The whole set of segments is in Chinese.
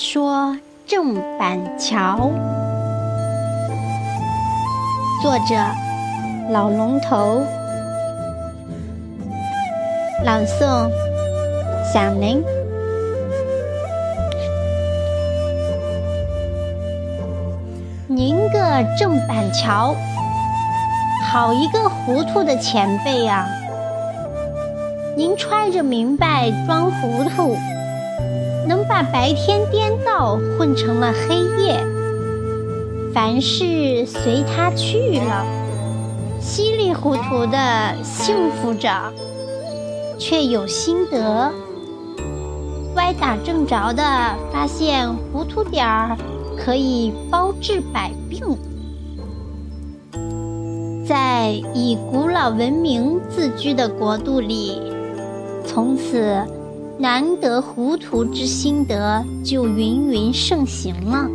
说郑板桥，作者老龙头，朗诵响铃。您个郑板桥，好一个糊涂的前辈呀！您揣着明白装糊涂。能把白天颠倒混成了黑夜，凡事随他去了，稀里糊涂的幸福着，却有心得，歪打正着的发现糊涂点儿可以包治百病，在以古老文明自居的国度里，从此。难得糊涂之心得就芸芸盛行了。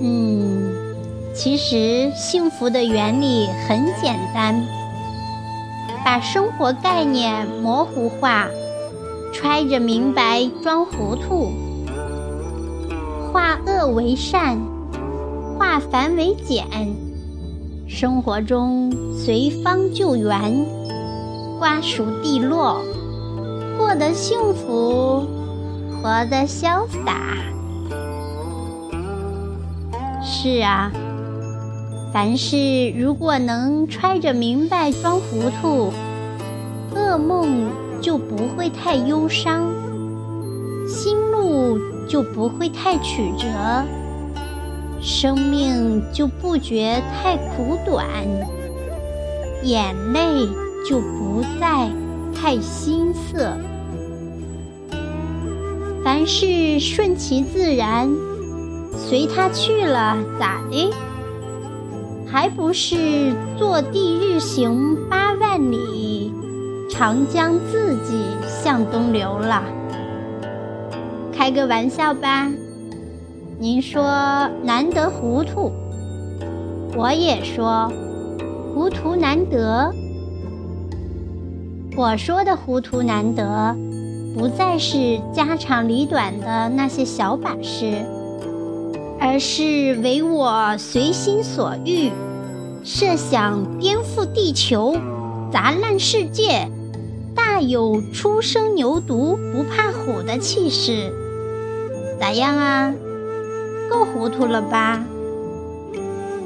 嗯，其实幸福的原理很简单，把生活概念模糊化，揣着明白装糊涂，化恶为善，化繁为简，生活中随方就圆，瓜熟蒂落。过得幸福，活得潇洒。是啊，凡事如果能揣着明白装糊涂，噩梦就不会太忧伤，心路就不会太曲折，生命就不觉太苦短，眼泪就不再。太心塞，凡事顺其自然，随他去了，咋的？还不是坐地日行八万里，长江自己向东流了？开个玩笑吧，您说难得糊涂，我也说糊涂难得。我说的糊涂难得，不再是家长里短的那些小把式，而是唯我随心所欲，设想颠覆地球，砸烂世界，大有初生牛犊不怕虎的气势。咋样啊？够糊涂了吧？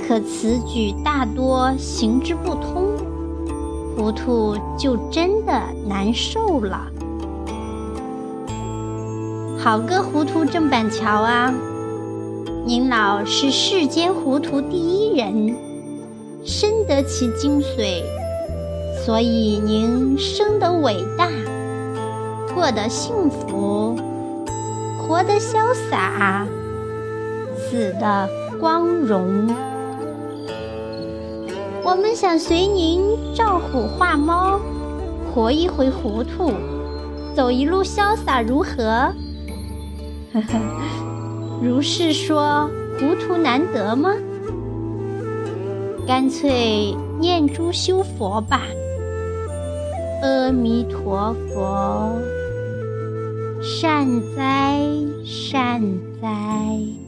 可此举大多行之不通。糊涂就真的难受了。好个糊涂郑板桥啊！您老是世间糊涂第一人，深得其精髓，所以您生得伟大，过得幸福，活得潇洒，死得光荣。我们想随您照虎画猫，活一回糊涂，走一路潇洒，如何？如是说，糊涂难得吗？干脆念珠修佛吧。阿弥陀佛，善哉善哉。